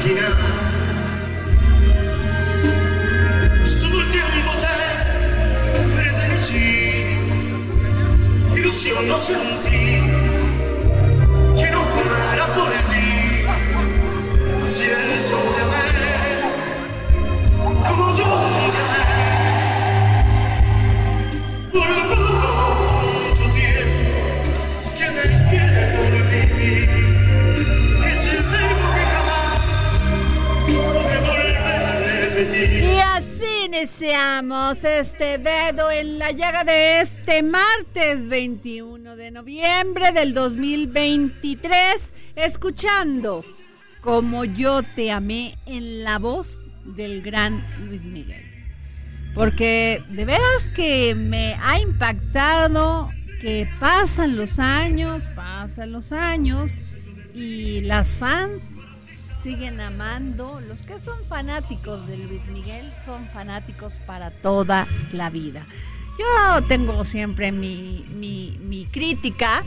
imaginar. Todo el tiempo te pertenecí, ilusión no sentí, este dedo en la llaga de este martes 21 de noviembre del 2023, escuchando como yo te amé en la voz del gran Luis Miguel. Porque de veras que me ha impactado que pasan los años, pasan los años y las fans siguen amando. Los que son fanáticos de Luis Miguel son fanáticos para toda la vida. Yo tengo siempre mi, mi, mi crítica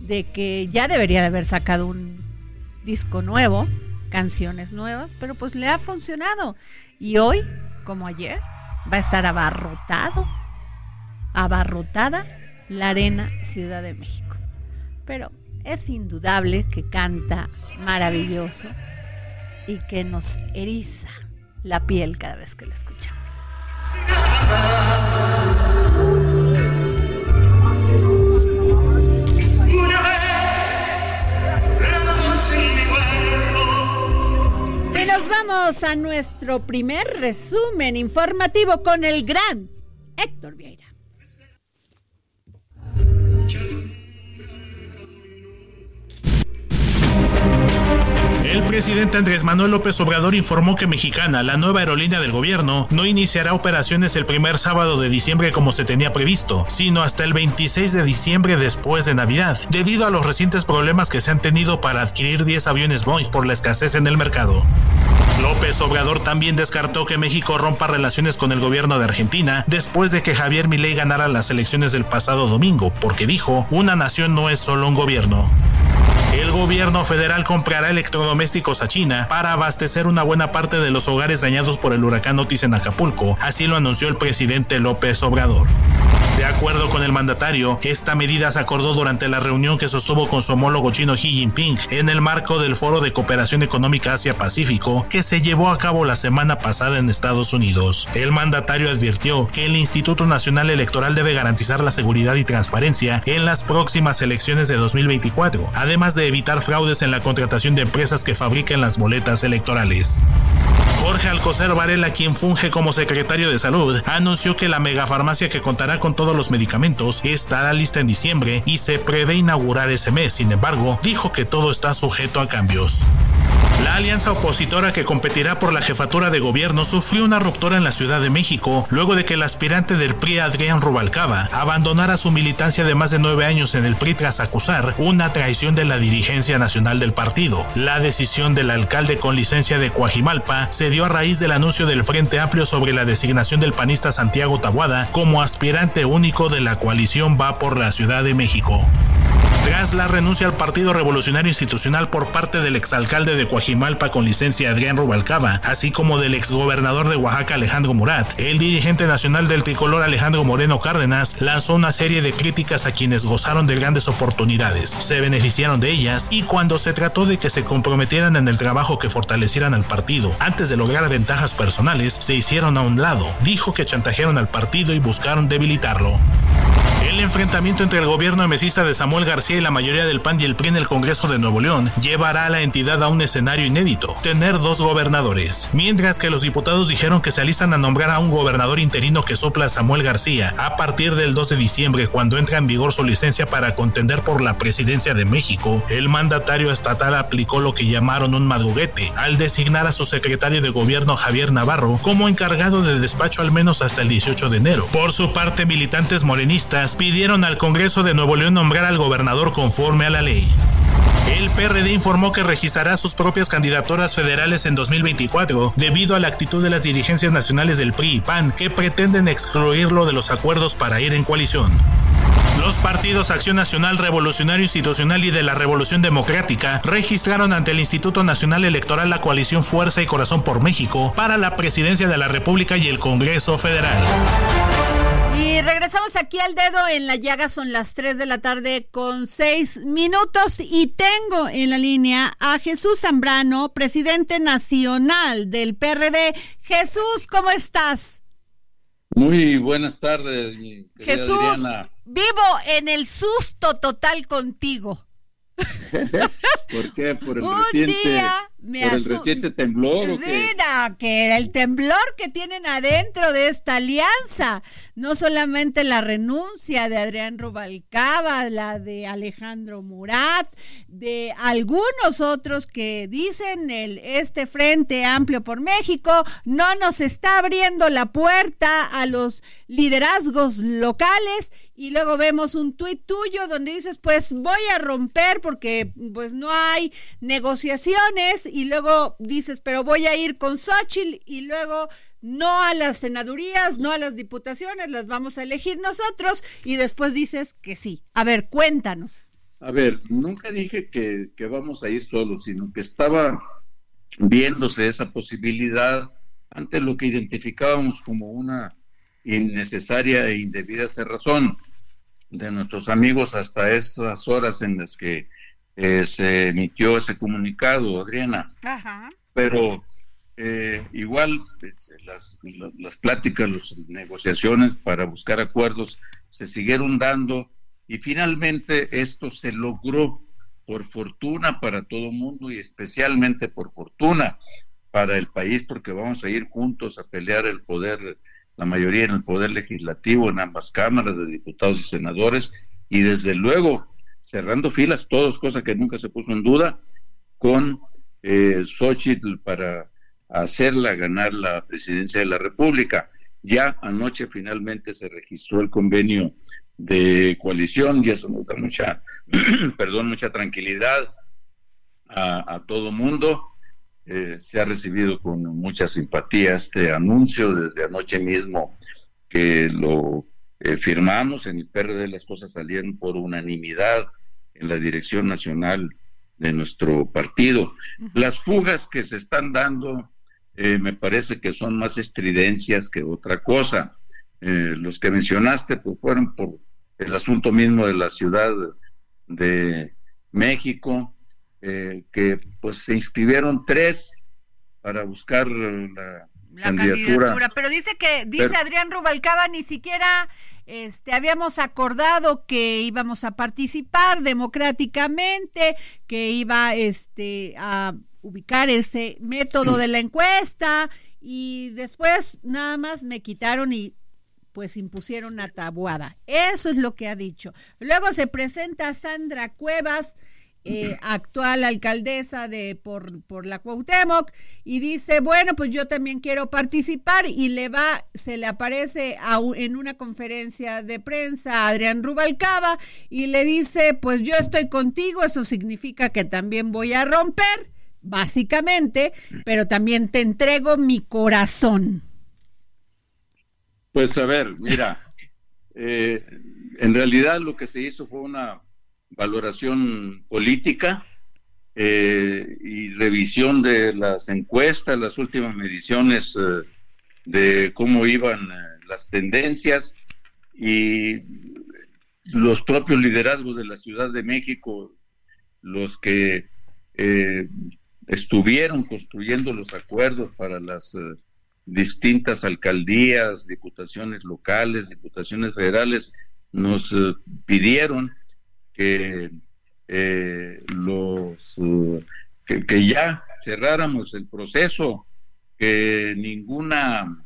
de que ya debería de haber sacado un disco nuevo, canciones nuevas, pero pues le ha funcionado. Y hoy, como ayer, va a estar abarrotado, abarrotada la arena Ciudad de México. Pero es indudable que canta maravilloso y que nos eriza la piel cada vez que lo escuchamos. Y nos vamos a nuestro primer resumen informativo con el gran Héctor Vieira. El presidente Andrés Manuel López Obrador informó que Mexicana, la nueva aerolínea del gobierno, no iniciará operaciones el primer sábado de diciembre como se tenía previsto, sino hasta el 26 de diciembre después de Navidad, debido a los recientes problemas que se han tenido para adquirir 10 aviones Boeing por la escasez en el mercado. López Obrador también descartó que México rompa relaciones con el gobierno de Argentina después de que Javier Milei ganara las elecciones del pasado domingo, porque dijo, una nación no es solo un gobierno. El gobierno federal comprará electrodomésticos a China para abastecer una buena parte de los hogares dañados por el huracán Otis en Acapulco, así lo anunció el presidente López Obrador. De acuerdo con el mandatario, esta medida se acordó durante la reunión que sostuvo con su homólogo chino Xi Jinping en el marco del Foro de Cooperación Económica Asia-Pacífico que se llevó a cabo la semana pasada en Estados Unidos. El mandatario advirtió que el Instituto Nacional Electoral debe garantizar la seguridad y transparencia en las próximas elecciones de 2024, además de evitar fraudes en la contratación de empresas que fabriquen las boletas electorales. Jorge Alcocer Varela, quien funge como secretario de Salud, anunció que la megafarmacia que contará con todos los medicamentos estará lista en diciembre y se prevé inaugurar ese mes. Sin embargo, dijo que todo está sujeto a cambios. La alianza opositora que competirá por la jefatura de gobierno sufrió una ruptura en la Ciudad de México luego de que el aspirante del PRI Adrián Rubalcaba abandonara su militancia de más de nueve años en el PRI tras acusar una traición de la dirigencia nacional del partido. La decisión del alcalde con licencia de Coajimalpa se dio a raíz del anuncio del Frente Amplio sobre la designación del panista Santiago Tabuada como aspirante único de la coalición Va por la Ciudad de México. Tras la renuncia al Partido Revolucionario Institucional por parte del exalcalde de Coajimalpa con licencia Adrián Rubalcaba, así como del exgobernador de Oaxaca Alejandro Murat, el dirigente nacional del tricolor Alejandro Moreno Cárdenas lanzó una serie de críticas a quienes gozaron de grandes oportunidades, se beneficiaron de ellas y cuando se trató de que se comprometieran en el trabajo que fortalecieran al partido antes de lograr ventajas personales, se hicieron a un lado. Dijo que chantajearon al partido y buscaron debilitarlo. El enfrentamiento entre el gobierno mesista de Samuel García la mayoría del PAN y el PRI en el Congreso de Nuevo León llevará a la entidad a un escenario inédito, tener dos gobernadores. Mientras que los diputados dijeron que se alistan a nombrar a un gobernador interino que sopla Samuel García a partir del 2 de diciembre cuando entra en vigor su licencia para contender por la presidencia de México, el mandatario estatal aplicó lo que llamaron un madruguete al designar a su secretario de gobierno Javier Navarro como encargado de despacho al menos hasta el 18 de enero. Por su parte, militantes morenistas pidieron al Congreso de Nuevo León nombrar al gobernador conforme a la ley. El PRD informó que registrará sus propias candidaturas federales en 2024 debido a la actitud de las dirigencias nacionales del PRI y PAN que pretenden excluirlo de los acuerdos para ir en coalición. Los partidos Acción Nacional Revolucionario Institucional y de la Revolución Democrática registraron ante el Instituto Nacional Electoral la coalición Fuerza y Corazón por México para la presidencia de la República y el Congreso Federal. Y regresamos aquí al dedo en la llaga, son las 3 de la tarde con 6 minutos y tengo en la línea a Jesús Zambrano, presidente nacional del PRD. Jesús, ¿cómo estás? Muy buenas tardes, mi Jesús, Adriana. vivo en el susto total contigo. ¿Por qué? Por el reciente, por el reciente temblor. Sí, que el temblor que tienen adentro de esta alianza no solamente la renuncia de Adrián Rubalcaba, la de Alejandro Murat, de algunos otros que dicen el este Frente Amplio por México no nos está abriendo la puerta a los liderazgos locales y luego vemos un tuit tuyo donde dices pues voy a romper porque pues no hay negociaciones y luego dices pero voy a ir con Xochitl y luego no a las senadurías, no a las diputaciones, las vamos a elegir nosotros y después dices que sí. A ver, cuéntanos. A ver, nunca dije que, vamos a ir solos, sino que estaba viéndose esa posibilidad ante lo que identificábamos como una innecesaria e indebida cerrazón de nuestros amigos hasta esas horas en las que eh, se emitió ese comunicado, Adriana. Ajá. Pero eh, igual pues, las, las pláticas, las negociaciones para buscar acuerdos se siguieron dando y finalmente esto se logró por fortuna para todo el mundo y especialmente por fortuna para el país porque vamos a ir juntos a pelear el poder, la mayoría en el poder legislativo en ambas cámaras de diputados y senadores y desde luego cerrando filas todos, cosa que nunca se puso en duda, con eh, Xochitl para hacerla ganar la presidencia de la República. Ya anoche finalmente se registró el convenio de coalición y eso nos da mucha, perdón, mucha tranquilidad a, todo mundo. Eh, se ha recibido con mucha simpatía este anuncio desde anoche mismo que lo eh, firmamos en el PRD las cosas salieron por unanimidad en la dirección nacional de nuestro partido. Las fugas que se están dando eh, me parece que son más estridencias que otra cosa. Eh, los que mencionaste pues fueron por el asunto mismo de la Ciudad de México, eh, que pues se inscribieron tres para buscar la, candidatura. Pero dice que, dice Adrián Rubalcaba, ni siquiera este, habíamos acordado que íbamos a participar democráticamente, que iba este, a ubicar ese método de la encuesta y después nada más me quitaron y pues impusieron una tabuada. Eso es lo que ha dicho. Luego se presenta Sandra Cuevas eh, actual alcaldesa de por, por la Cuauhtémoc y dice, bueno, pues yo también quiero participar y le va, se le aparece en una conferencia de prensa a Adrián Rubalcaba y le dice, pues yo estoy contigo, eso significa que también voy a romper, básicamente, pero también te entrego mi corazón. Pues a ver, mira, eh, en realidad lo que se hizo fue una valoración política eh, y revisión de las encuestas, las últimas mediciones eh, de cómo iban eh, las tendencias y los propios liderazgos de la Ciudad de México, los que estuvieron construyendo los acuerdos para las distintas alcaldías, diputaciones locales, diputaciones federales, nos pidieron que eh, los que, ya cerráramos el proceso, que ninguna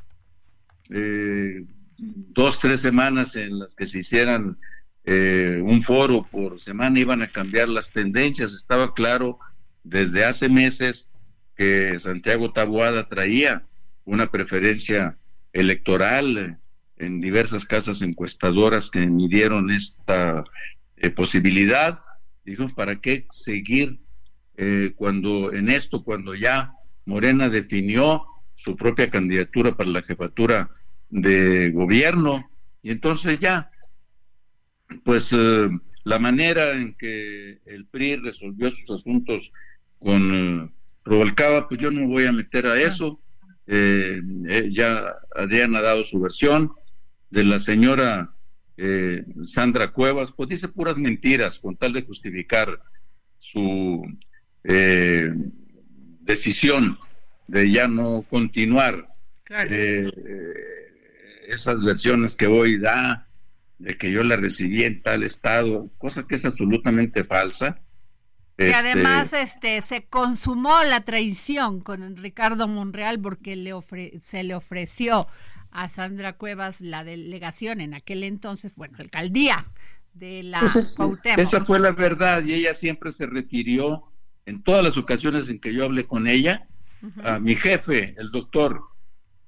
eh, dos, tres semanas en las que se hicieran eh, un foro por semana iban a cambiar las tendencias. Estaba claro desde hace meses que Santiago Taboada traía una preferencia electoral en diversas casas encuestadoras que midieron esta eh, posibilidad. Dijo, ¿para qué seguir eh, cuando en esto, cuando ya Morena definió su propia candidatura para la jefatura de gobierno? Y entonces ya, pues eh, la manera en que el PRI resolvió sus asuntos con Rubalcaba, pues yo no voy a meter a eso. ya Adrián ha dado su versión de la señora eh, Sandra Cuevas, pues dice puras mentiras con tal de justificar su eh, decisión de ya no continuar. Eh, esas versiones que hoy da de que yo la recibí en tal estado, cosa que es absolutamente falsa. Que este, además este, se consumó la traición con Ricardo Monreal porque le se le ofreció a Sandra Cuevas la delegación en aquel entonces, bueno, alcaldía de la pues Esa fue la verdad y ella siempre se refirió en todas las ocasiones en que yo hablé con ella a mi jefe, el doctor.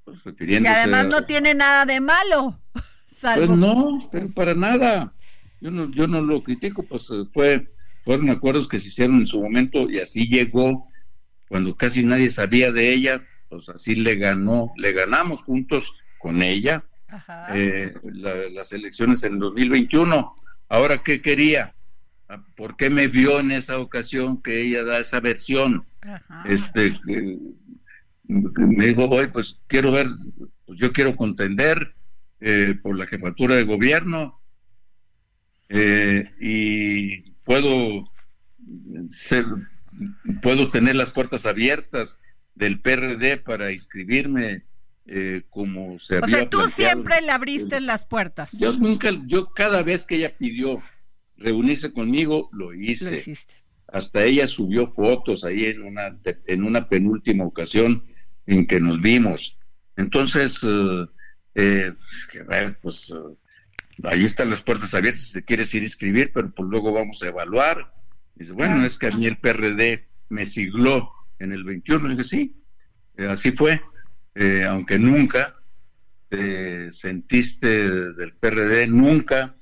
Pues, que además no tiene nada de malo. Pues no, pero para nada. Yo no, yo no lo critico, pues eh, fue, fueron acuerdos que se hicieron en su momento y así llegó cuando casi nadie sabía de ella, pues así le ganó, le ganamos juntos con ella eh, las elecciones en 2021. Ahora, ¿qué quería? Ah, ¿Por qué me vio en esa ocasión que ella da esa versión? Este, eh, me dijo, hoy pues quiero ver, pues yo quiero contender eh, por la jefatura de gobierno y puedo ser, puedo tener las puertas abiertas del PRD para inscribirme eh, como se O sea, tú siempre le abriste las puertas. Yo nunca, yo cada vez que ella pidió reunirse conmigo, lo hice. Hasta ella subió fotos ahí en una, en una penúltima ocasión en que nos vimos. Entonces, eh, eh, pues ahí están las puertas abiertas si quieres ir a inscribir, pero pues luego vamos a evaluar. Dice, bueno, es que a mí el PRD me sigló en el 21. dije, sí, así fue. Eh, aunque nunca te sentiste del PRD, nunca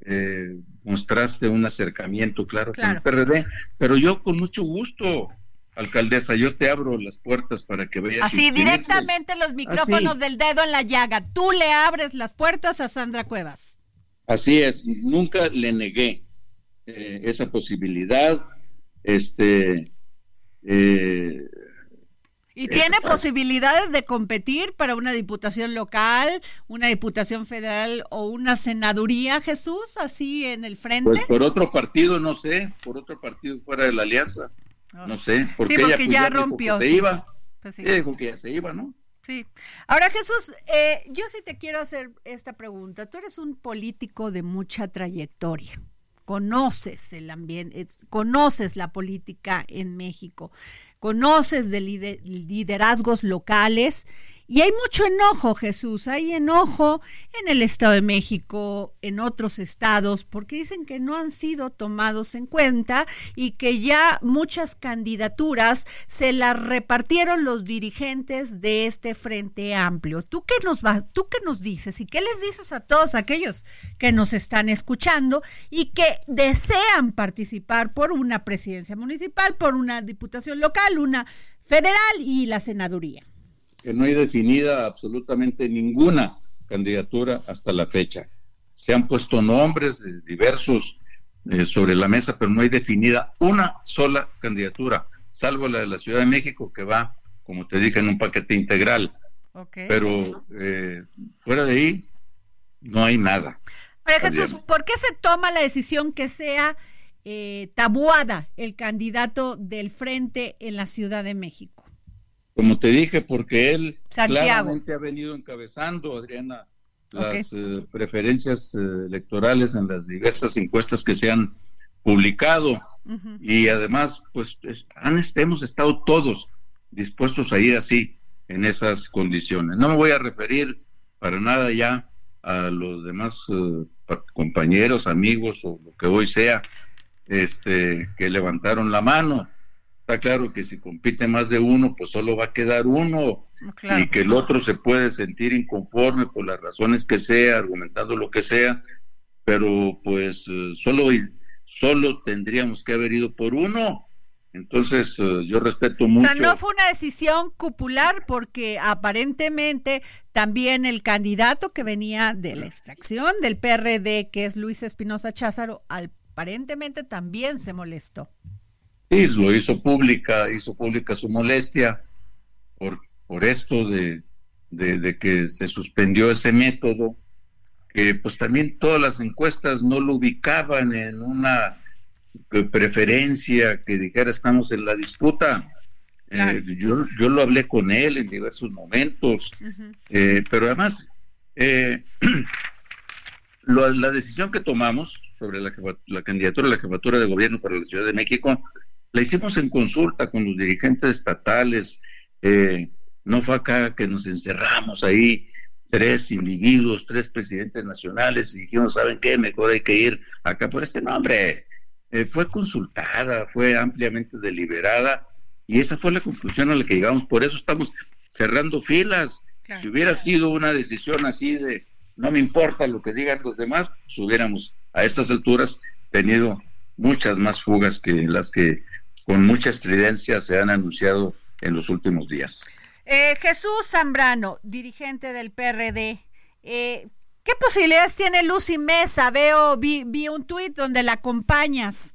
eh, mostraste un acercamiento claro, con el PRD, pero yo con mucho gusto, alcaldesa, yo te abro las puertas para que veas. Así, directamente los micrófonos del dedo en la llaga, tú le abres las puertas a Sandra Cuevas. Así es, nunca le negué eh, esa posibilidad, este, eh, ¿Y tiene posibilidades de competir para una diputación local, una diputación federal o una senaduría, Jesús, así en el frente? Pues por otro partido, no sé, por otro partido fuera de la alianza, ah. no sé. Porque sí, porque pues, ya, rompió. se iba. Pues sí. dijo que ya se iba, ¿no? Sí. Ahora, Jesús, eh, yo sí te quiero hacer esta pregunta. Tú eres un político de mucha trayectoria conoces el ambiente, conoces la política en México. Conoces de liderazgos locales y hay mucho enojo, Jesús, hay enojo en el Estado de México, en otros estados, porque dicen que no han sido tomados en cuenta y que ya muchas candidaturas se las repartieron los dirigentes de este Frente Amplio. ¿Tú qué nos va, tú qué nos dices y qué les dices a todos aquellos que nos están escuchando y que desean participar por una presidencia municipal, por una diputación local, una federal y la senaduría? Que no hay definida absolutamente ninguna candidatura hasta la fecha. Se han puesto nombres diversos eh, sobre la mesa, pero no hay definida una sola candidatura, salvo la de la Ciudad de México, que va, como te dije, en un paquete integral. Pero eh, fuera de ahí, no hay nada. Jesús, ¿por qué se toma la decisión que sea eh, tabuada el candidato del frente en la Ciudad de México? Como te dije, porque él claramente ha venido encabezando, Adriana, las eh, preferencias eh, electorales en las diversas encuestas que se han publicado. Y además, pues han, hemos estado todos dispuestos a ir así, en esas condiciones. No me voy a referir para nada ya a los demás eh, compañeros, amigos o lo que hoy sea, este, que levantaron la mano Está claro que si compite más de uno, pues solo va a quedar uno y que el otro se puede sentir inconforme por las razones que sea, argumentando lo que sea, pero pues eh, solo, solo tendríamos que haber ido por uno. Entonces, eh, yo respeto mucho. O sea, no fue una decisión cupular porque aparentemente también el candidato que venía de la extracción del PRD, que es Luis Espinosa Cházaro, aparentemente también se molestó. Sí, lo hizo pública, hizo pública su molestia por, por esto de, de, que se suspendió ese método, que pues también todas las encuestas no lo ubicaban en una preferencia que dijera estamos en la disputa. Eh, yo, yo lo hablé con él en diversos momentos, eh, pero además eh, la decisión que tomamos sobre la, la candidatura a la jefatura de gobierno para la Ciudad de México la hicimos en consulta con los dirigentes estatales, eh, no fue acá que nos encerramos ahí tres individuos, tres presidentes nacionales y dijimos, ¿saben qué? Mejor hay que ir acá por este nombre. Eh, fue consultada, fue ampliamente deliberada y esa fue la conclusión a la que llegamos. Por eso estamos cerrando filas. Si hubiera sido una decisión así de no me importa lo que digan los demás, pues hubiéramos a estas alturas tenido muchas más fugas que las que con mucha estridencia se han anunciado en los últimos días. Eh, Jesús Zambrano, dirigente del PRD, eh, ¿qué posibilidades tiene Lucy Mesa? Veo, vi, vi un tuit donde la acompañas.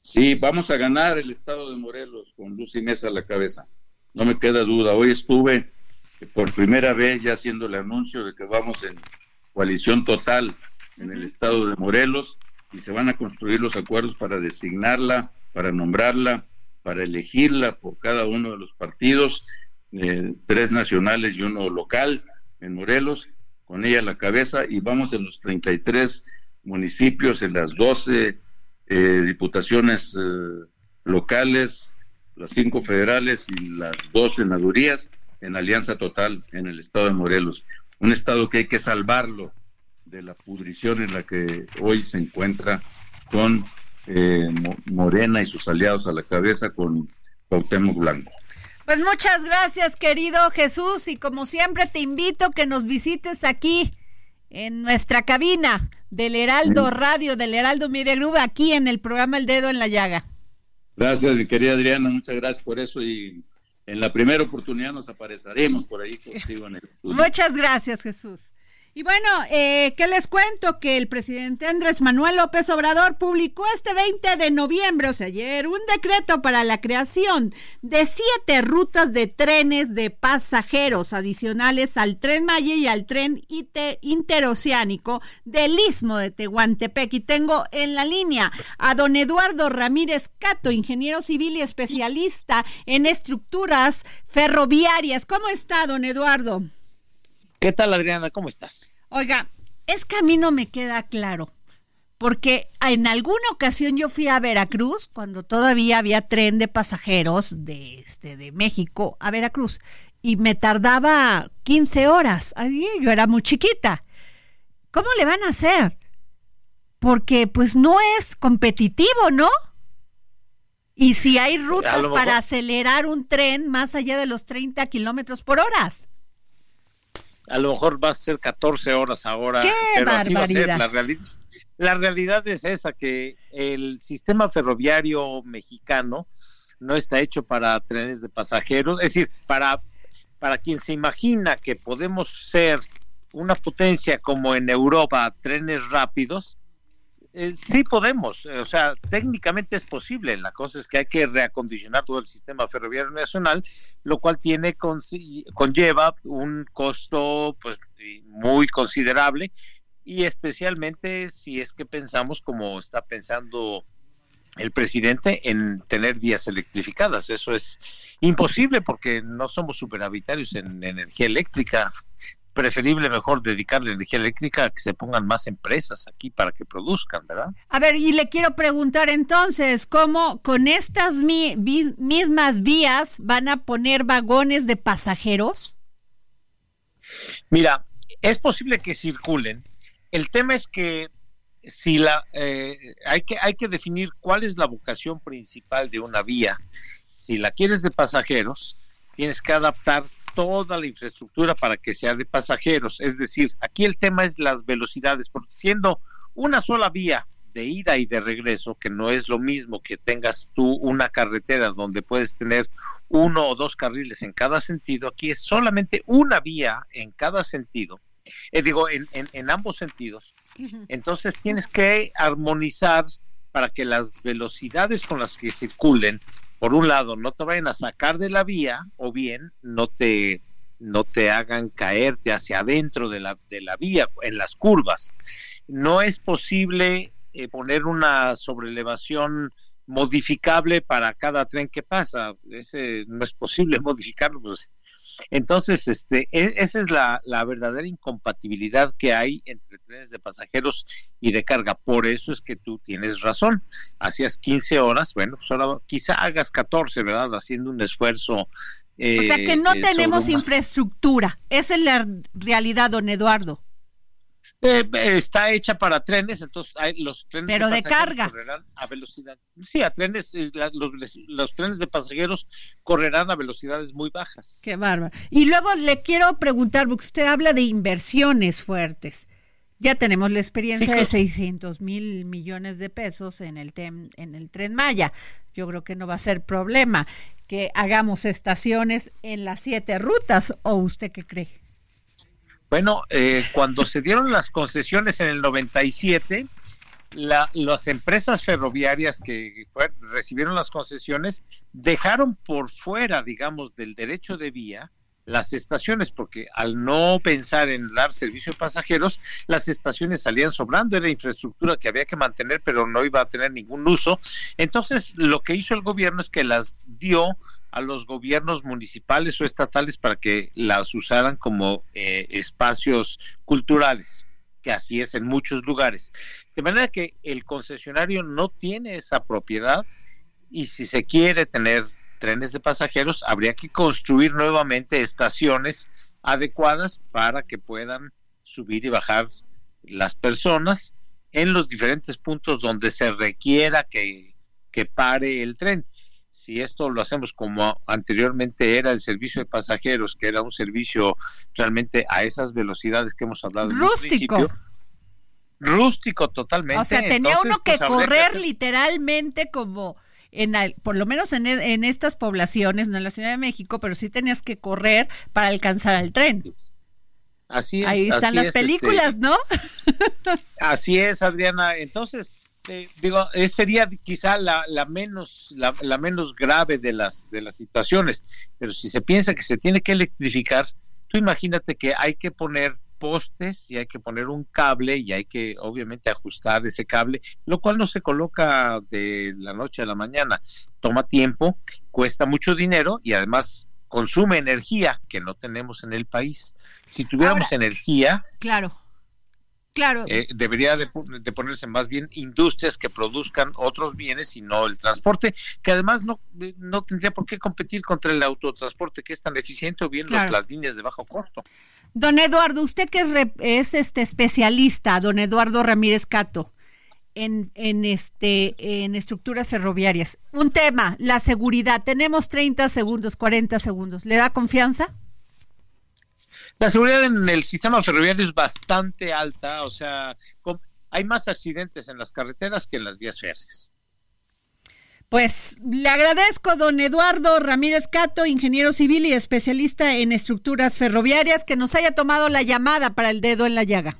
Sí, vamos a ganar el estado de Morelos con Lucy Mesa a la cabeza. No me queda duda. Hoy estuve por primera vez ya haciendo el anuncio de que vamos en coalición total en el estado de Morelos y se van a construir los acuerdos para designarla para nombrarla, para elegirla por cada uno de los partidos, eh, tres nacionales y uno local en Morelos, con ella a la cabeza, y vamos en los 33 municipios, en las 12 eh, diputaciones eh, locales, las cinco federales y las dos senadurías en alianza total en el estado de Morelos. Un estado que hay que salvarlo de la pudrición en la que hoy se encuentra con eh, Morena y sus aliados a la cabeza con Cuauhtémoc Blanco. Pues muchas gracias, querido Jesús, y como siempre te invito que nos visites aquí en nuestra cabina del Heraldo Radio, del Heraldo Media Group, aquí en el programa El Dedo en la Llaga. Gracias, mi querida Adriana, muchas gracias por eso y en la primera oportunidad nos apareceremos por ahí contigo en el estudio. Muchas gracias, Jesús. Y bueno, eh, ¿qué les cuento? Que el presidente Andrés Manuel López Obrador publicó este 20 de noviembre, o sea, ayer, un decreto para la creación de siete rutas de trenes de pasajeros adicionales al tren Maya y al tren interoceánico del Istmo de Tehuantepec. Y tengo en la línea a don Eduardo Ramírez Cato, ingeniero civil y especialista en estructuras ferroviarias. ¿Cómo está, don Eduardo? ¿Qué tal, Adriana? ¿Cómo estás? Oiga, es que a mí no me queda claro. porque en alguna ocasión yo fui a Veracruz cuando todavía había tren de pasajeros de este de México a Veracruz y me tardaba 15 horas. Ay, yo era muy chiquita. ¿Cómo le van a hacer? Porque pues no es competitivo, ¿no? Y si hay rutas para acelerar un tren más allá de los 30 kilómetros por hora. A lo mejor va a ser 14 horas ahora. ¡Qué pero barbaridad! la, realidad, la realidad es esa, que el sistema ferroviario mexicano no está hecho para trenes de pasajeros, es decir, para, para quien se imagina que podemos ser una potencia como en Europa, trenes rápidos, eh, sí podemos, o sea, técnicamente es posible. La cosa es que hay que reacondicionar todo el sistema ferroviario nacional, lo cual tiene conlleva un costo pues muy considerable y especialmente si es que pensamos como está pensando el presidente en tener vías electrificadas. Eso es imposible porque no somos superhabitarios en energía eléctrica preferible mejor dedicarle energía eléctrica a que se pongan más empresas aquí para que produzcan, ¿verdad? A ver, y le quiero preguntar entonces, ¿cómo con estas mismas vías van a poner vagones de pasajeros? Mira, es posible que circulen. El tema es que si la eh, hay que hay que definir cuál es la vocación principal de una vía. Si la quieres de pasajeros, tienes que adaptar toda la infraestructura para que sea de pasajeros. Es decir, aquí el tema es las velocidades, porque siendo una sola vía de ida y de regreso, que no es lo mismo que tengas tú una carretera donde puedes tener uno o dos carriles en cada sentido, aquí es solamente una vía en cada sentido, eh, digo, en, en ambos sentidos. Entonces tienes que armonizar para que las velocidades con las que circulen por un lado, no te vayan a sacar de la vía o bien no te no te hagan caerte hacia adentro de la, de la vía en las curvas. No es posible eh, poner una sobrelevación modificable para cada tren que pasa. Ese no es posible modificarlo, pues entonces, este, e, esa es la, verdadera incompatibilidad que hay entre trenes de pasajeros y de carga. Por eso es que tú tienes razón. Hacías 15 horas, bueno, pues ahora quizá hagas 14, ¿verdad? Haciendo un esfuerzo. Eh, o sea que no eh, tenemos infraestructura. Esa es la realidad, don Eduardo. Eh, está hecha para trenes, entonces hay, los trenes pero de, carga correrán a velocidad. Sí, a trenes, eh, los, trenes de pasajeros correrán a velocidades muy bajas. Qué bárbaro. Y luego le quiero preguntar, porque usted habla de inversiones fuertes. Ya tenemos la experiencia de 600 mil millones de pesos en el, en el tren Maya. Yo creo que no va a ser problema que hagamos estaciones en las siete rutas, ¿o usted qué cree? Bueno, eh, cuando se dieron las concesiones en el 97, la, las empresas ferroviarias que recibieron las concesiones dejaron por fuera, digamos, del derecho de vía las estaciones, porque al no pensar en dar servicio a pasajeros, las estaciones salían sobrando, era infraestructura que había que mantener, pero no iba a tener ningún uso. Entonces, lo que hizo el gobierno es que las dio a los gobiernos municipales o estatales para que las usaran como eh, espacios culturales, que así es en muchos lugares. De manera que el concesionario no tiene esa propiedad y si se quiere tener trenes de pasajeros, habría que construir nuevamente estaciones adecuadas para que puedan subir y bajar las personas en los diferentes puntos donde se requiera que, que pare el tren si esto lo hacemos como anteriormente era el servicio de pasajeros, que era un servicio realmente a esas velocidades que hemos hablado. Rústico. rústico totalmente. O sea, tenía uno que pues, correr literalmente como en por lo menos en, en, estas poblaciones, no en la Ciudad de México, pero sí tenías que correr para alcanzar al tren. Así es. Ahí están las este, películas, ¿no? así es, Adriana. Entonces, eh, digo, sería quizá la, la menos la, la, menos grave de las de las situaciones, pero si se piensa que se tiene que electrificar, tú imagínate que hay que poner postes y hay que poner un cable y hay que obviamente ajustar ese cable, lo cual no se coloca de la noche a la mañana, toma tiempo, cuesta mucho dinero y además consume energía que no tenemos en el país. Si tuviéramos energía, claro Claro. Eh, debería de, de, ponerse más bien industrias que produzcan otros bienes y no el transporte, que además no, no tendría por qué competir contra el autotransporte que es tan eficiente o bien Claro. los- las líneas de bajo costo. Don Eduardo, usted que es, re- es este especialista, don Eduardo Ramírez Cato, en, en, este, en estructuras ferroviarias. Un tema, la seguridad. Tenemos 30 segundos, 40 segundos. ¿Le da confianza? La seguridad en el sistema ferroviario es bastante alta, o sea, hay más accidentes en las carreteras que en las vías férreas. Pues le agradezco, don Eduardo Ramírez Cato, ingeniero civil y especialista en estructuras ferroviarias, que nos haya tomado la llamada para el dedo en la llaga.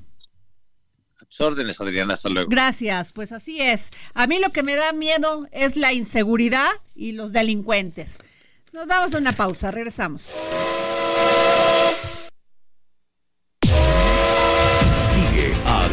A tus órdenes, Adriana, hasta luego. Gracias, pues así es. A mí lo que me da miedo es la inseguridad y los delincuentes. Nos vamos a una pausa, regresamos.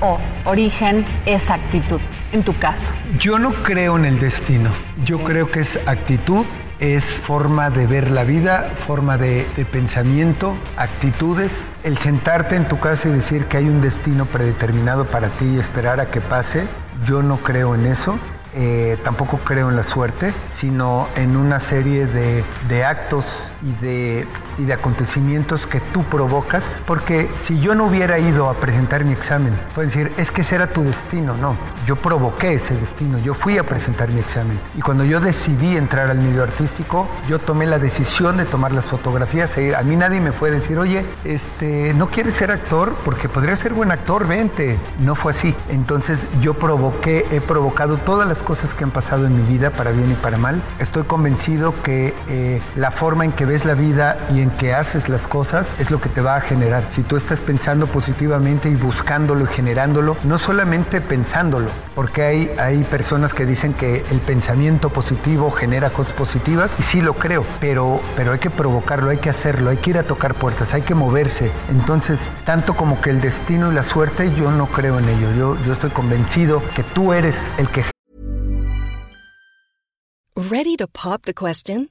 o origen es actitud? En tu caso. Yo no creo en el destino. Yo creo que es actitud, es forma de ver la vida, forma de, de pensamiento, actitudes. El sentarte en tu casa y decir que hay un destino predeterminado para ti y esperar a que pase, yo no creo en eso. Eh, tampoco creo en la suerte, sino en una serie de, de actos y de, y de acontecimientos que tú provocas. Porque si yo no hubiera ido a presentar mi examen, pueden decir, es que ese era tu destino. No, yo provoqué ese destino, yo fui a presentar mi examen. Y cuando yo decidí entrar al medio artístico, yo tomé la decisión de tomar las fotografías. e ir. A mí nadie me fue a decir, oye, este, ¿no quieres ser actor? Porque podrías ser buen actor, vente. No fue así. Entonces yo provoqué, he provocado todas las cosas que han pasado en mi vida, para bien y para mal. Estoy convencido que eh, la forma en que ves la vida y en que haces las cosas es lo que te va a generar. Si tú estás pensando positivamente y buscándolo y generándolo, no solamente pensándolo, porque hay, hay personas que dicen que el pensamiento positivo genera cosas positivas, y sí lo creo, pero, pero hay que provocarlo, hay que hacerlo, hay que ir a tocar puertas, hay que moverse. Entonces, tanto como que el destino y la suerte, yo no creo en ello. Yo, yo estoy convencido que tú eres el que Ready to pop the question?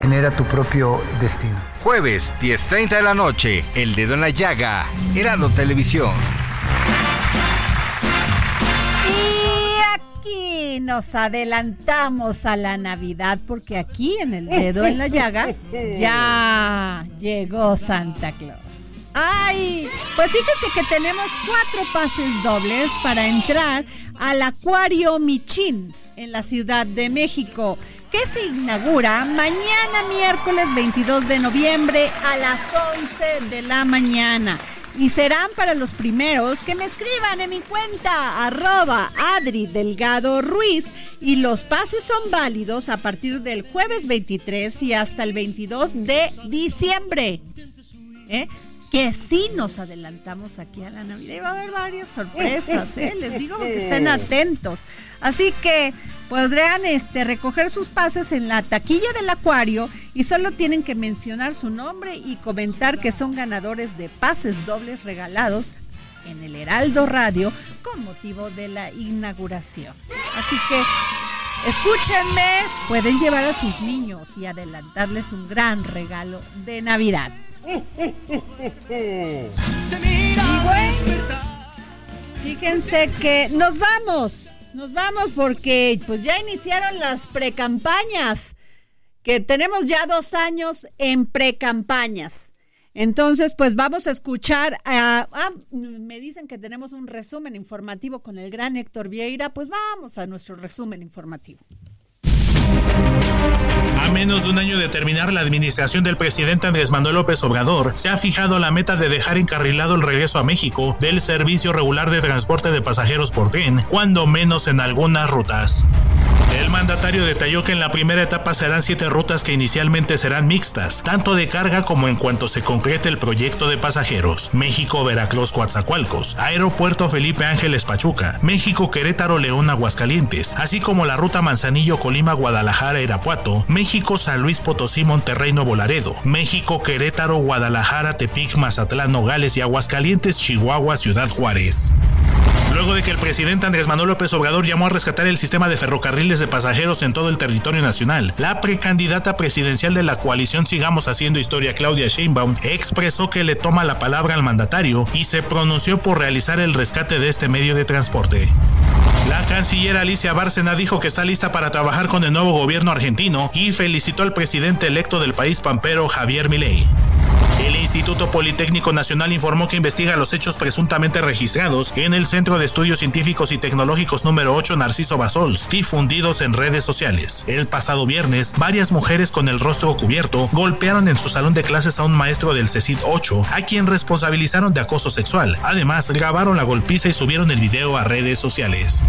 Genera tu propio destino. Jueves, 10.30 de la noche, El Dedo en la Llaga, Heraldo Televisión. Y aquí nos adelantamos a la Navidad porque aquí en el dedo en la llaga ya llegó Santa Claus. ¡Ay! Pues fíjense que tenemos cuatro pases dobles para entrar al Acuario Michín en la Ciudad de México, que se inaugura mañana miércoles 22 de noviembre a las 11 de la mañana. y serán para los primeros que me escriban en mi cuenta arroba Adri Ruiz y los pases son válidos a partir del jueves 23 y hasta el 22 de diciembre. ¿Eh? Que sí nos adelantamos aquí a la Navidad y va a haber varias sorpresas, ¿eh? les digo que estén atentos. Así que podrán este, recoger sus pases en la taquilla del acuario y solo tienen que mencionar su nombre y comentar que son ganadores de pases dobles regalados en el Heraldo Radio con motivo de la inauguración. Así que escúchenme, pueden llevar a sus niños y adelantarles un gran regalo de Navidad. Fíjense que nos vamos, nos vamos porque pues ya iniciaron las precampañas, que tenemos ya dos años en precampañas. Entonces, pues vamos a escuchar a, ah, me dicen que tenemos un resumen informativo con el gran Héctor Vieira, pues vamos a nuestro resumen informativo. A menos de un año de terminar la administración del presidente Andrés Manuel López Obrador, se ha fijado la meta de dejar encarrilado el regreso a México del servicio regular de transporte de pasajeros por tren, cuando menos en algunas rutas. El mandatario detalló que en la primera etapa serán siete rutas que inicialmente serán mixtas, tanto de carga como en cuanto se concrete el proyecto de pasajeros. México, Veracruz, Coatzacoalcos, Aeropuerto Felipe Ángeles Pachuca, México, Querétaro, León, Aguascalientes, así como la ruta Manzanillo, Colima, Guadalajara, Irapuato, México, San Luis Potosí, Monterrey, Nuevo Laredo, México, Querétaro, Guadalajara, Tepic, Mazatlán, Nogales y Aguascalientes, Chihuahua, Ciudad Juárez. Luego de que el presidente Andrés Manuel López Obrador llamó a rescatar el sistema de ferrocarriles de pasajeros en todo el territorio nacional, la precandidata presidencial de la coalición Sigamos Haciendo Historia, Claudia Sheinbaum, expresó que le toma la palabra al mandatario y se pronunció por realizar el rescate de este medio de transporte. La canciller Alicia Bárcena dijo que está lista para trabajar con el nuevo gobierno argentino y felicitó al presidente electo del país pampero Javier Milei. Instituto Politécnico Nacional informó que investiga los hechos presuntamente registrados en el Centro de Estudios Científicos y Tecnológicos número 8 Narciso Basols, difundidos en redes sociales. El pasado viernes, varias mujeres con el rostro cubierto golpearon en su salón de clases a un maestro del CECID 8, a quien responsabilizaron de acoso sexual. Además, grabaron la golpiza y subieron el video a redes sociales.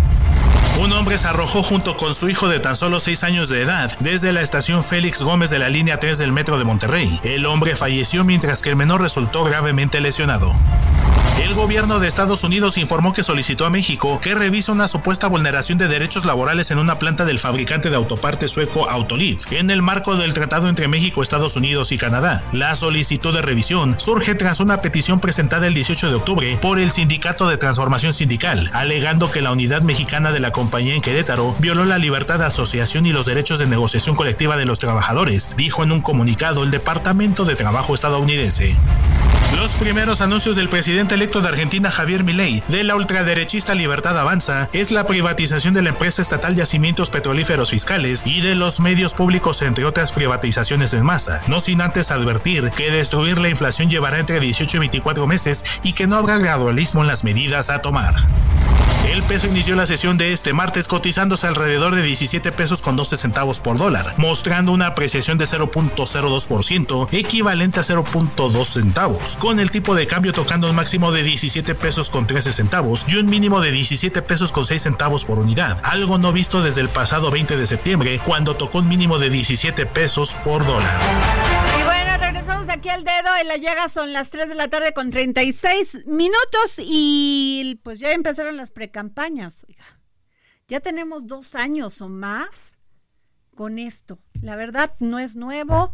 Un hombre se arrojó junto con su hijo de tan solo 6 años de edad desde la estación Félix Gómez de la línea 3 del metro de Monterrey. El hombre falleció mientras que el menor resultó gravemente lesionado. El gobierno de Estados Unidos informó que solicitó a México que revise una supuesta vulneración de derechos laborales en una planta del fabricante de autopartes sueco Autoliv, en el marco del tratado entre México, Estados Unidos y Canadá. La solicitud de revisión surge tras una petición presentada el 18 de octubre por el Sindicato de Transformación Sindical, alegando que la unidad mexicana de la compañía en Querétaro violó la libertad de asociación y los derechos de negociación colectiva de los trabajadores, dijo en un comunicado el Departamento de Trabajo estadounidense. Los primeros anuncios del presidente electo de Argentina Javier Milei de la ultraderechista Libertad Avanza es la privatización de la empresa estatal Yacimientos Petrolíferos Fiscales y de los medios públicos entre otras privatizaciones en masa, no sin antes advertir que destruir la inflación llevará entre 18 y 24 meses y que no habrá gradualismo en las medidas a tomar. El peso inició la sesión de este martes cotizándose alrededor de 17 pesos con 12 centavos por dólar, mostrando una apreciación de 0.02%, equivalente a 0.2 centavos, con el tipo de cambio tocando un máximo de 17 pesos con 13 centavos y un mínimo de 17 pesos con 6 centavos por unidad, algo no visto desde el pasado 20 de septiembre, cuando tocó un mínimo de 17 pesos por dólar. Aquí al dedo en la llaga, son las 3 de la tarde con 36 minutos y pues ya empezaron las precampañas. Ya tenemos dos años o más con esto. La verdad no es nuevo,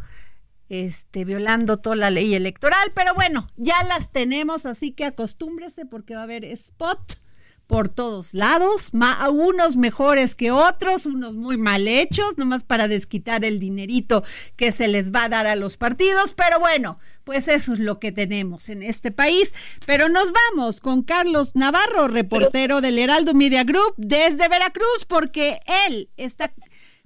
este, violando toda la ley electoral, pero bueno, ya las tenemos, así que acostúmbrese porque va a haber spot por todos lados, unos mejores que otros, unos muy mal hechos, nomás para desquitar el dinerito que se les va a dar a los partidos, pero bueno, pues eso es lo que tenemos en este país. Pero nos vamos con Carlos Navarro, reportero del Heraldo Media Group desde Veracruz, porque él está,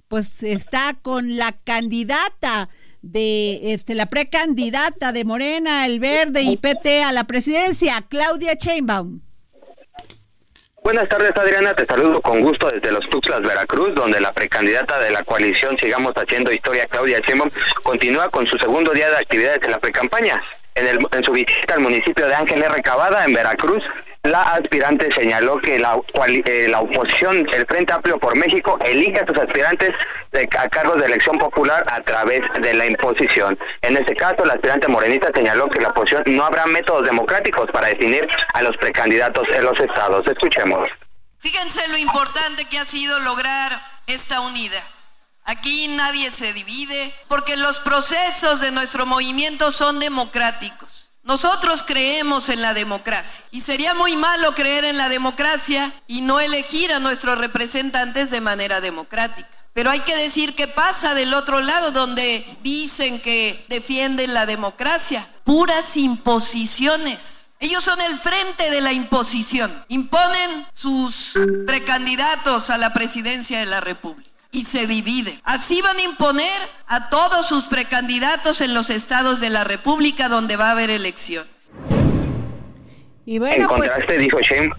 pues está con la candidata de este la precandidata de Morena, el Verde y PT a la presidencia, Claudia Sheinbaum. Buenas tardes, Adriana. Te saludo con gusto desde los Tuxtlas, Veracruz, donde la precandidata de la coalición Sigamos Haciendo Historia, Claudia Sheinbaum, continúa con su segundo día de actividades en la precampaña. En, el, en su visita al municipio de Ángeles Recabada, en Veracruz, la aspirante señaló que la, eh, oposición, el Frente Amplio por México, elige a sus aspirantes a cargos de elección popular a través de la imposición. En este caso, la aspirante morenita señaló que la oposición no habrá métodos democráticos para definir a los precandidatos en los estados. Escuchemos. Fíjense lo importante que ha sido lograr esta unidad. Aquí nadie se divide porque los procesos de nuestro movimiento son democráticos. Nosotros creemos en la democracia y sería muy malo creer en la democracia y no elegir a nuestros representantes de manera democrática. Pero hay que decir qué pasa del otro lado donde dicen que defienden la democracia. Puras imposiciones. Ellos son el frente de la imposición. Imponen sus precandidatos a la presidencia de la República y se divide. Así van a imponer a todos sus precandidatos en los estados de la República donde va a haber elecciones. Y bueno, en pues contraste, dijo Shane,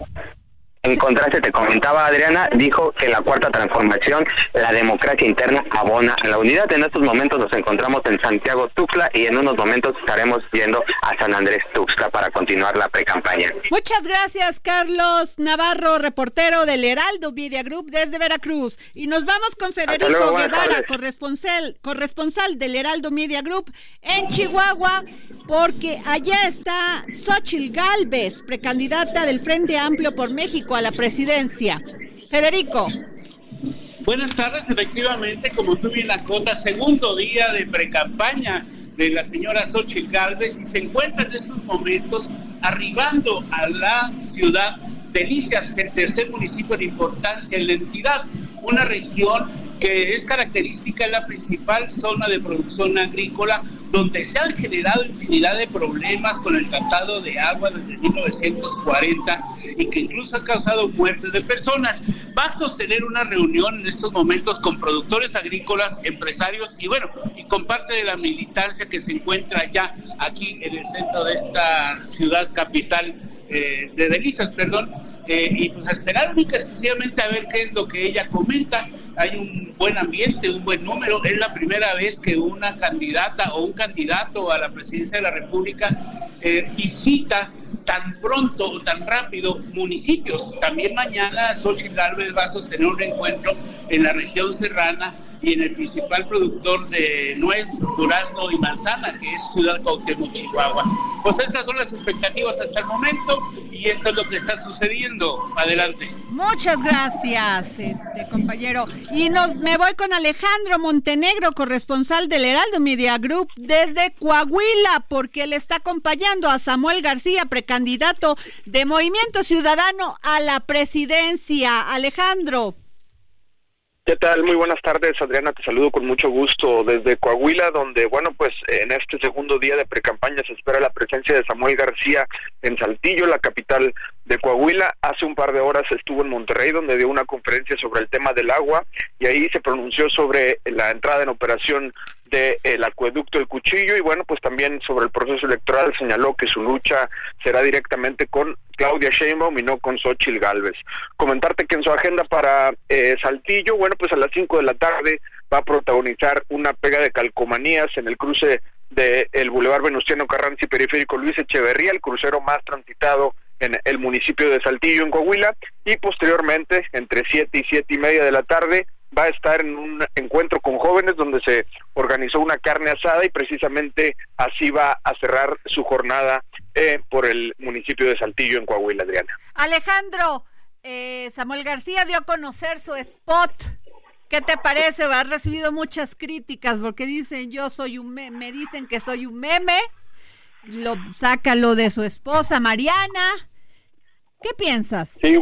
en contraste, te comentaba Adriana, dijo que la cuarta transformación, la democracia interna, abona a la unidad. En estos momentos nos encontramos en Santiago Tuxtla y en unos momentos estaremos yendo a San Andrés Tuxtla para continuar la precampaña. Muchas gracias, Carlos Navarro, reportero del Heraldo Media Group desde Veracruz. Y nos vamos con Federico Guevara, corresponsal, corresponsal del Heraldo Media Group en Chihuahua, porque allá está Xochil Galvez, precandidata del Frente Amplio por México a la presidencia. Federico. Buenas tardes, efectivamente, como tú bien acotas, segundo día de precampaña de la señora Xochitl Galvez y se encuentra en estos momentos arribando a la ciudad de Licias, el tercer municipio de importancia en la entidad, una región que es característica en la principal zona de producción agrícola, donde se han generado infinidad de problemas con el tratado de agua desde 1940 y que incluso ha causado muertes de personas. Va a sostener una reunión en estos momentos con productores agrícolas, empresarios y bueno, y con parte de la militancia que se encuentra ya aquí en el centro de esta ciudad capital eh, de Delicias, perdón, eh, y pues esperar única exclusivamente a ver qué es lo que ella comenta hay un buen ambiente, un buen número. Es la primera vez que una candidata o un candidato a la presidencia de la República eh, visita tan pronto o tan rápido municipios. También mañana Xochitl Gálvez va a sostener un encuentro en la región serrana y en el principal productor de nuez, durazno y manzana, que es Ciudad Cuauhtémoc, Chihuahua. Pues estas son las expectativas hasta el momento y esto es lo que está sucediendo. Adelante. Muchas gracias, este compañero. Y nos, me voy con Alejandro Montenegro, corresponsal del Heraldo Media Group desde Coahuila, porque le está acompañando a Samuel García, precandidato de Movimiento Ciudadano a la presidencia. Alejandro. ¿Qué tal? Muy buenas tardes, Adriana. Te saludo con mucho gusto desde Coahuila, donde, bueno, pues en este segundo día de precampaña se espera la presencia de Samuel García en Saltillo, la capital de Coahuila. Hace un par de horas estuvo en Monterrey, donde dio una conferencia sobre el tema del agua y ahí se pronunció sobre la entrada en operación del acueducto El Cuchillo y bueno, pues también sobre el proceso electoral señaló que su lucha será directamente con Claudia Sheinbaum y no con Xochitl Galvez. Comentarte que en su agenda para eh, Saltillo, bueno, pues a las 5 de la tarde va a protagonizar una pega de calcomanías en el cruce del el Boulevard Venustiano Carranza y Periférico Luis Echeverría, el crucero más transitado en el municipio de Saltillo, en Coahuila, y posteriormente, entre siete y siete y media de la tarde, va a estar en un encuentro con jóvenes donde se organizó una carne asada y precisamente así va a cerrar su jornada eh, por el municipio de Saltillo, en Coahuila, Adriana. Alejandro, eh, Samuel García dio a conocer su spot. ¿Qué te parece? Ha recibido muchas críticas porque dicen yo soy un meme, me dicen que soy un meme. Lo saca lo de su esposa Mariana. ¿Qué piensas? Sí,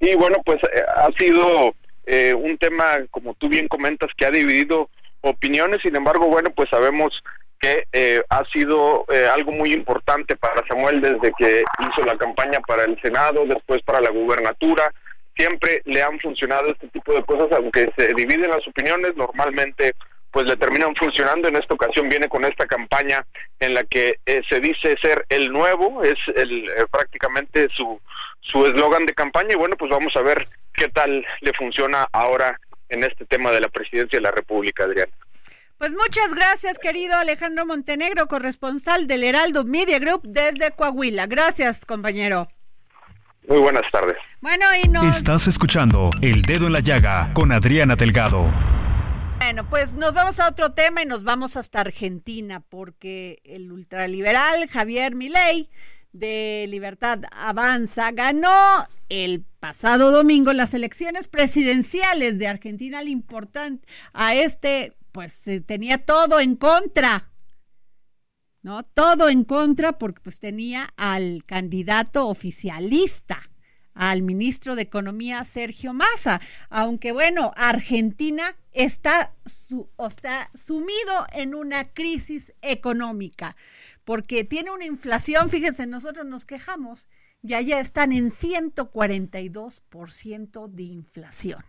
y bueno, pues eh, ha sido eh, un tema, como tú bien comentas, que ha dividido opiniones, sin embargo, bueno, pues sabemos que eh, ha sido algo muy importante para Samuel desde que hizo la campaña para el Senado, después para la gubernatura. Siempre le han funcionado este tipo de cosas, aunque se dividen las opiniones, normalmente pues le terminan funcionando. En esta ocasión viene con esta campaña en la que eh, se dice ser el nuevo, es el, eh, prácticamente su su eslogan de campaña y bueno, pues vamos a ver qué tal le funciona ahora en este tema de la presidencia de la República, Adrián. Pues muchas gracias, querido Alejandro Montenegro, corresponsal del Heraldo Media Group desde Coahuila. Gracias, compañero. Muy buenas tardes. Bueno, y nos... Estás escuchando El Dedo en la Llaga con Adriana Delgado. Bueno, pues nos vamos a otro tema y nos vamos hasta Argentina, porque el ultraliberal Javier Milei de Libertad Avanza ganó el pasado domingo las elecciones presidenciales de Argentina. Al importante a este, pues tenía todo en contra. ¿No? Todo en contra porque pues tenía al candidato oficialista, al ministro de Economía Sergio Massa, aunque bueno, Argentina está, su, está sumido en una crisis económica porque tiene una inflación, fíjense, nosotros nos quejamos y allá están en 142% de inflación.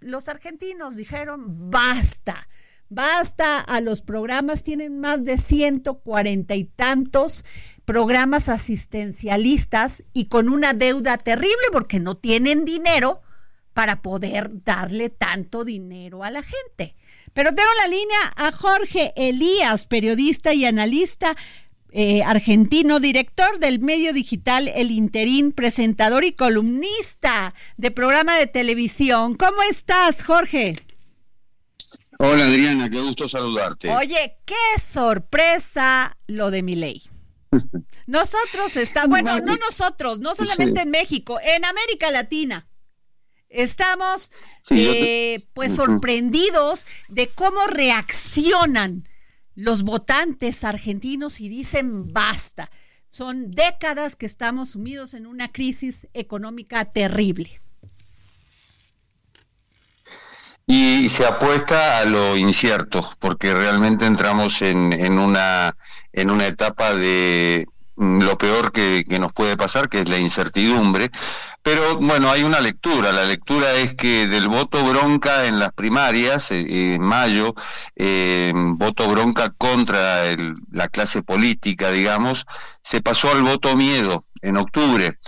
Los argentinos dijeron, basta, basta a los programas, tienen más de 140 y tantos programas asistencialistas y con una deuda terrible porque no tienen dinero para poder darle tanto dinero a la gente. Pero tengo la línea a Jorge Elías, periodista y analista eh, argentino, director del medio digital El Interín, presentador y columnista de programa de televisión. ¿Cómo estás, Jorge? Hola Adriana, qué gusto saludarte. Oye, qué sorpresa lo de mi ley. Nosotros estamos, bueno, no nosotros, no solamente en México, en América Latina. Estamos eh, pues sorprendidos de cómo reaccionan los votantes argentinos y dicen basta. Son décadas que estamos sumidos en una crisis económica terrible. Y se apuesta a lo incierto, porque realmente entramos en, en, una, en una etapa de, Mm, lo peor que, nos puede pasar, que es la incertidumbre. Pero bueno, hay una lectura. La lectura es que del voto bronca en las primarias, eh, en mayo, eh, voto bronca contra la clase política, digamos, se pasó al voto miedo en octubre.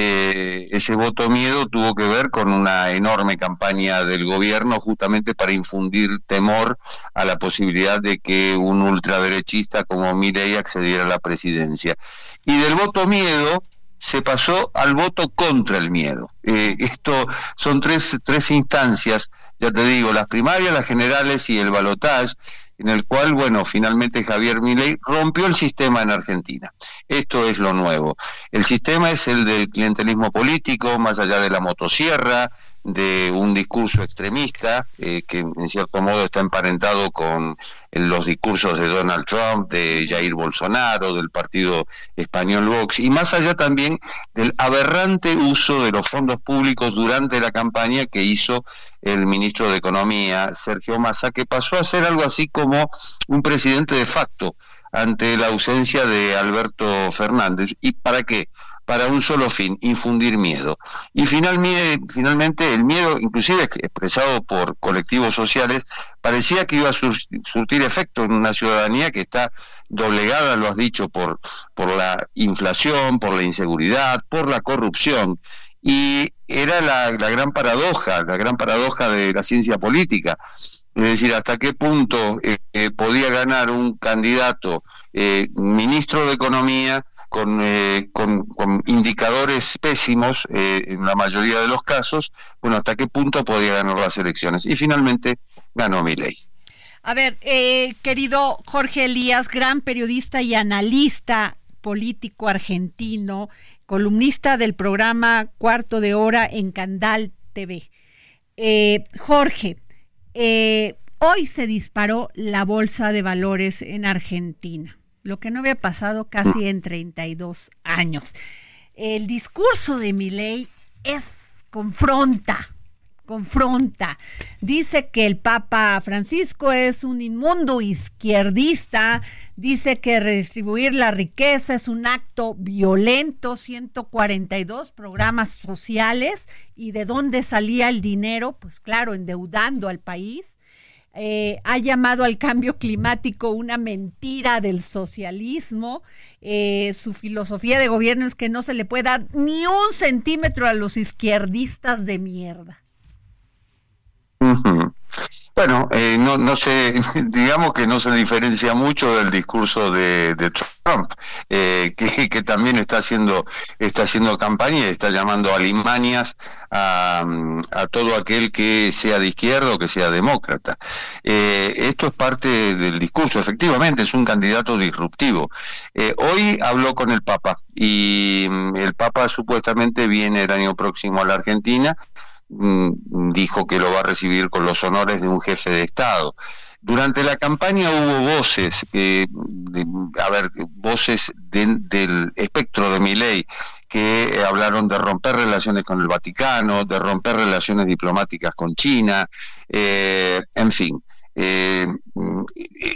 Eh, ese voto miedo tuvo que ver con una enorme campaña del gobierno justamente para infundir temor a la posibilidad de que un ultraderechista como Milei accediera a la presidencia. Y del voto miedo se pasó al voto contra el miedo. Eh, esto son tres, tres instancias, ya te digo, las primarias, las generales y el balotaje en el cual, bueno, finalmente Javier Milei rompió el sistema en Argentina. Esto es lo nuevo. El sistema es el del clientelismo político, más allá de la motosierra, de un discurso extremista eh, que en cierto modo está emparentado con los discursos de Donald Trump, de Jair Bolsonaro, del partido español Vox y más allá también del aberrante uso de los fondos públicos durante la campaña que hizo el ministro de Economía, Sergio Massa, que pasó a ser algo así como un presidente de facto ante la ausencia de Alberto Fernández. ¿Y para qué? Para un solo fin, infundir miedo. Y finalmente el miedo, inclusive expresado por colectivos sociales, parecía que iba a surtir efecto en una ciudadanía que está doblegada, lo has dicho, por, por la inflación, por la inseguridad, por la corrupción. Y era la, gran paradoja, la gran paradoja de la ciencia política. Es decir, hasta qué punto eh, eh, podía ganar un candidato eh, ministro de Economía con, eh, con, indicadores pésimos eh, en la mayoría de los casos, bueno, hasta qué punto podía ganar las elecciones. Y finalmente ganó ley. A ver, eh, querido Jorge Elías, gran periodista y analista político argentino, columnista del programa Cuarto de Hora en Candal TV. Jorge, hoy se disparó la bolsa de valores en Argentina lo que no había pasado casi en 32 años. El discurso de Milei es confronta, confronta. Dice que el Papa Francisco es un inmundo izquierdista, dice que redistribuir la riqueza es un acto violento, 142 programas sociales y de dónde salía el dinero, pues claro, endeudando al país. Eh, ha llamado al cambio climático una mentira del socialismo. Eh, su filosofía de gobierno es que no se le puede dar ni un centímetro a los izquierdistas de mierda. Bueno, eh, no, no se, digamos que no se diferencia mucho del discurso de, Trump, eh, que, también está haciendo, está haciendo campaña y está llamando alimanias a, a todo aquel que sea de izquierda o que sea demócrata. Eh, esto es parte del discurso, efectivamente, es un candidato disruptivo. hoy habló con el Papa y mm, el Papa supuestamente viene el año próximo a la Argentina Mm, dijo que lo va a recibir con los honores de un jefe de Estado. Durante la campaña hubo voces, a ver, voces del espectro de mi ley, que hablaron de romper relaciones con el Vaticano, de romper relaciones diplomáticas con China, eh, en fin. Eh,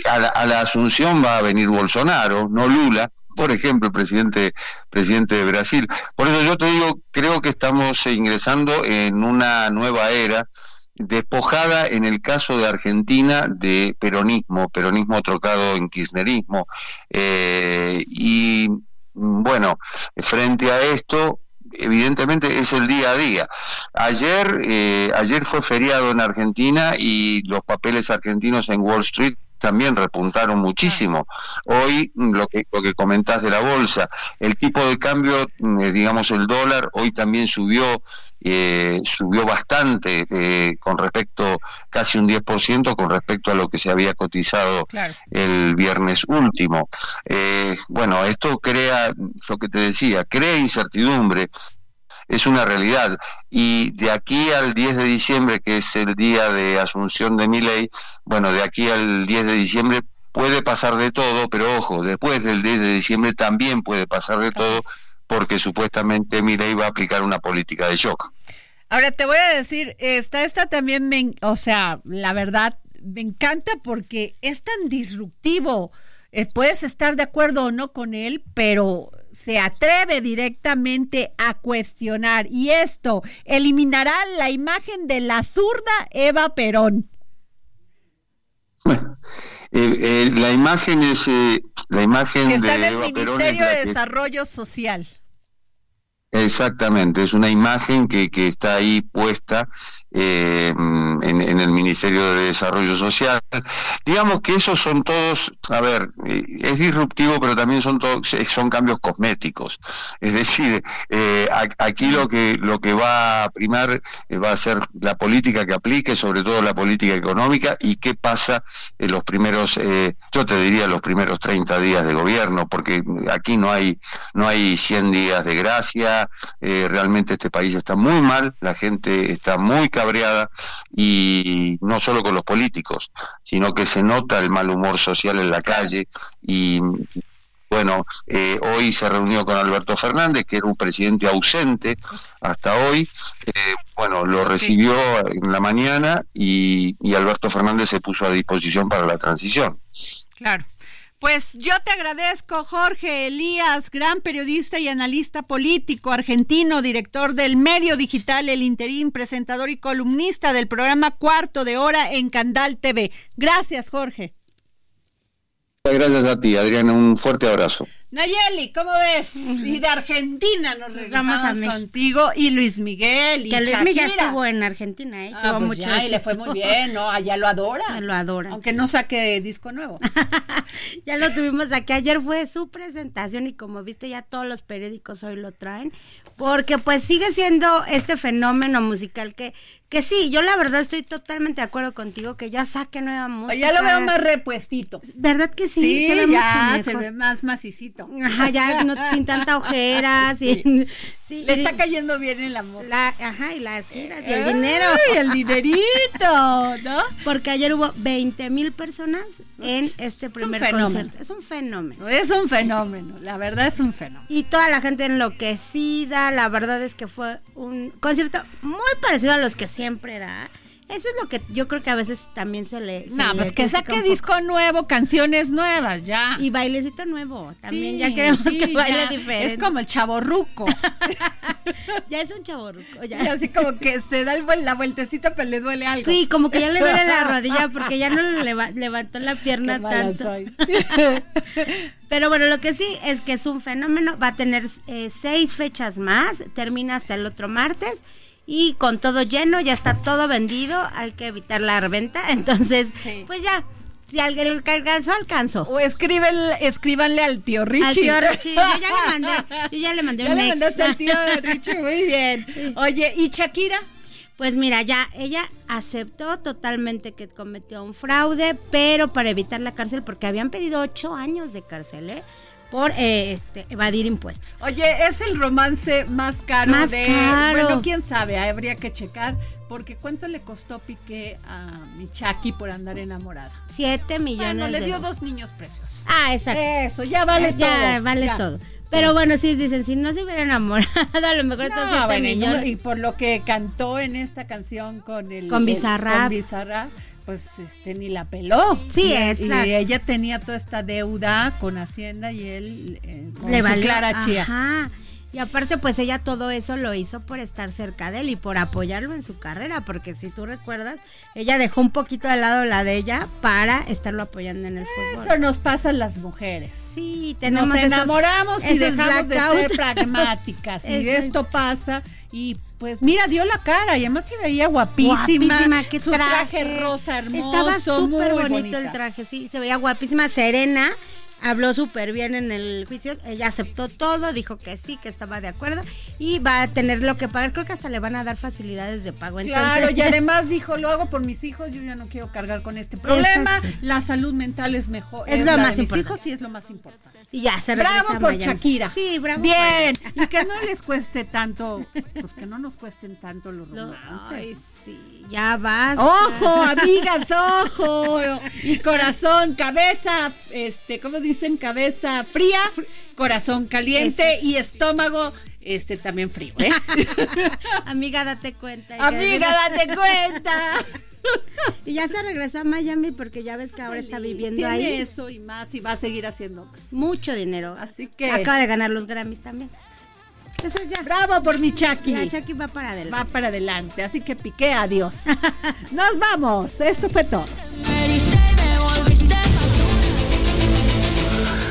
a la Asunción va a venir Bolsonaro, no Lula, por ejemplo, el presidente, presidente de Brasil. Por eso yo te digo, creo que estamos ingresando en una nueva era despojada en el caso de Argentina de peronismo, peronismo trocado en kirchnerismo. Eh, y bueno, frente a esto, evidentemente es el día a día. Ayer, eh, ayer fue feriado en Argentina y los papeles argentinos en Wall Street también repuntaron muchísimo. Hoy, mm, lo que, lo que comentás de la bolsa, el tipo de cambio, mm, eh, digamos el dólar, hoy también subió, eh, subió bastante eh, con respecto, casi un 10% con respecto a lo que se había cotizado el viernes último. bueno, esto crea, lo que te decía, crea incertidumbre es una realidad. Y de aquí al 10 de diciembre, que es el día de asunción de mi ley, bueno, de aquí al 10 de diciembre puede pasar de todo, pero ojo, después del 10 de diciembre también puede pasar de todo, porque supuestamente mi ley va a aplicar una política de shock. Ahora te voy a decir, esta, esta también me, o sea, la verdad, me encanta porque es tan disruptivo. Eh, puedes estar de acuerdo o no con él, pero se atreve directamente a cuestionar y esto eliminará la imagen de la zurda Eva Perón. Bueno, eh, eh, la imagen es eh, la imagen que está en el Ministerio de Desarrollo Social. Exactamente, es una imagen que, que está ahí puesta eh, en, el Ministerio de Desarrollo Social. Digamos que esos son todos, a ver, eh, es disruptivo, pero también son todos, son cambios cosméticos. Es decir, eh, aquí lo que lo que va a primar va a ser la política que aplique, sobre todo la política económica, y qué pasa en los primeros, yo te diría los primeros 30 días de gobierno, porque aquí no hay no hay 100 días de gracia. realmente este país está muy mal, la gente está muy cabreada y no solo con los políticos, sino que se nota el mal humor social en la calle y bueno, eh, hoy se reunió con Alberto Fernández, que era un presidente ausente hasta hoy. Eh, bueno, lo recibió en la mañana y, y Alberto Fernández se puso a disposición para la transición. Claro. Pues yo te agradezco, Jorge Elías, gran periodista y analista político argentino, director del medio digital El Interín, presentador y columnista del programa Cuarto de Hora en Candal TV. Gracias, Jorge. Gracias a ti, Adriana. Un fuerte abrazo. Nayeli, ¿cómo ves? Y de Argentina nos regresamos contigo y Luis Miguel y Que Luis Miguel estuvo en Argentina, ¿eh? Ah, pues y le fue muy bien, ¿no? Allá lo adora. Lo adora. Aunque no saque disco nuevo. ya lo tuvimos aquí. Ayer fue su presentación y como viste ya todos los periódicos hoy lo traen. Porque pues sigue siendo este fenómeno musical que que sí, yo la verdad estoy totalmente de acuerdo contigo que ya saque nueva música. Ya lo veo más repuestito. ¿Verdad que sí? Sí, se ve ya se ve más macicito. Ajá, ya no, sin tanta ojera, sí. Le está cayendo bien el amor. ajá, y las giras y el dinero. Y el dinerito, ¿no? Porque ayer hubo 20 mil personas en este primer concierto. Es un fenómeno. Es un fenómeno, la verdad es un fenómeno. Y toda la gente enloquecida, la verdad es que fue un concierto muy parecido a los que siempre da eso es lo que yo creo que a veces también se le. no, pues que saque disco nuevo, canciones nuevas, ya. Y bailecito nuevo. También ya queremos que baile diferente. Es como el chaborruco. ya es un chaborruco. Ya. así como que se da la vueltecita, pero le duele algo. Sí, como que ya le duele la rodilla porque ya no le levantó la pierna tanto. pero bueno, lo que sí es que es un fenómeno. Va a tener eh, seis fechas más. Termina hasta el otro martes. Y con todo lleno, ya está todo vendido, hay que evitar la reventa, entonces pues ya. Si alguien alcanzó, alcanzó. O escriben, escríbanle al tío Richie. Al tío Richie. Yo ya le mandé, yo ya le mandé ya un le ex. mandaste al tío Richie, muy bien. Oye, ¿y Shakira? Pues mira, ya ella aceptó totalmente que cometió un fraude, pero para evitar la cárcel, porque habían pedido ocho años de cárcel, ¿eh? Por eh, este, evadir impuestos. Oye, es el romance más caro Más de. caro. Bueno, quién sabe, habría que checar. Porque ¿cuánto le costó Piqué a Michaki por andar enamorada? Siete millones Bueno, le de dio dos niños preciosos. Ah, exacto. Eso, ya vale Ya todo. vale ya. todo. Pero bueno, sí, dicen, si no se hubiera enamorado, a lo mejor estos No, siete bueno, y no- millones. y por lo que cantó en esta canción con el Con Bizarrap. con Bizarrap, pues este ni la peló. Sí, exacto. y ella tenía toda esta deuda con Hacienda y él eh, con le su valió. Clara Chía. Ajá. Y aparte, pues ella todo eso lo hizo por estar cerca de él y por apoyarlo en su carrera, porque si tú recuerdas, ella dejó un poquito de lado la de ella para estarlo apoyando en el fútbol. Eso nos pasa a las mujeres. Sí, tenemos Nos esos- enamoramos y esos dejamos de ser pragmáticas. y esto pasa y pues mira, dio la cara y además se veía guapísima. Guapísima, qué su traje, rosa hermoso. Estaba súper bonito bonita. el traje, sí, se veía guapísima. Serena habló súper bien en el juicio, ella aceptó todo, dijo que sí, que estaba de acuerdo y va a tener lo que pagar. Creo que hasta le van a dar facilidades de pago. Claro, entonces- y además dijo, lo hago por mis hijos, yo ya no quiero cargar con este problema. Exacto. La salud mental es mejor. Es lo la de más mis importante. hijos y es lo más importante. Y ya se Bravo por. Shakira. Sí, bravo. Bien. Y que no les cueste tanto, pues que no nos cuesten tanto los romances. Ay, sí, ya basta. Ojo, amigas, ojo. Y corazón, cabeza, este, ¿cómo dicen? Cabeza fría, corazón caliente y estómago, este, también frío, ¿eh? Amiga, date cuenta. Amiga, date cuenta. Y ya se regresó a Miami porque ya ves que ahora está viviendo Tiene ahí. eso y más y va a seguir haciendo más. Mucho dinero. Así que Acaba de ganar los Grammys también. Entonces ya. Bravo por mi Chucky. La Chucky va para adelante. Va para adelante, así que piqué adiós. Nos vamos. Esto fue todo.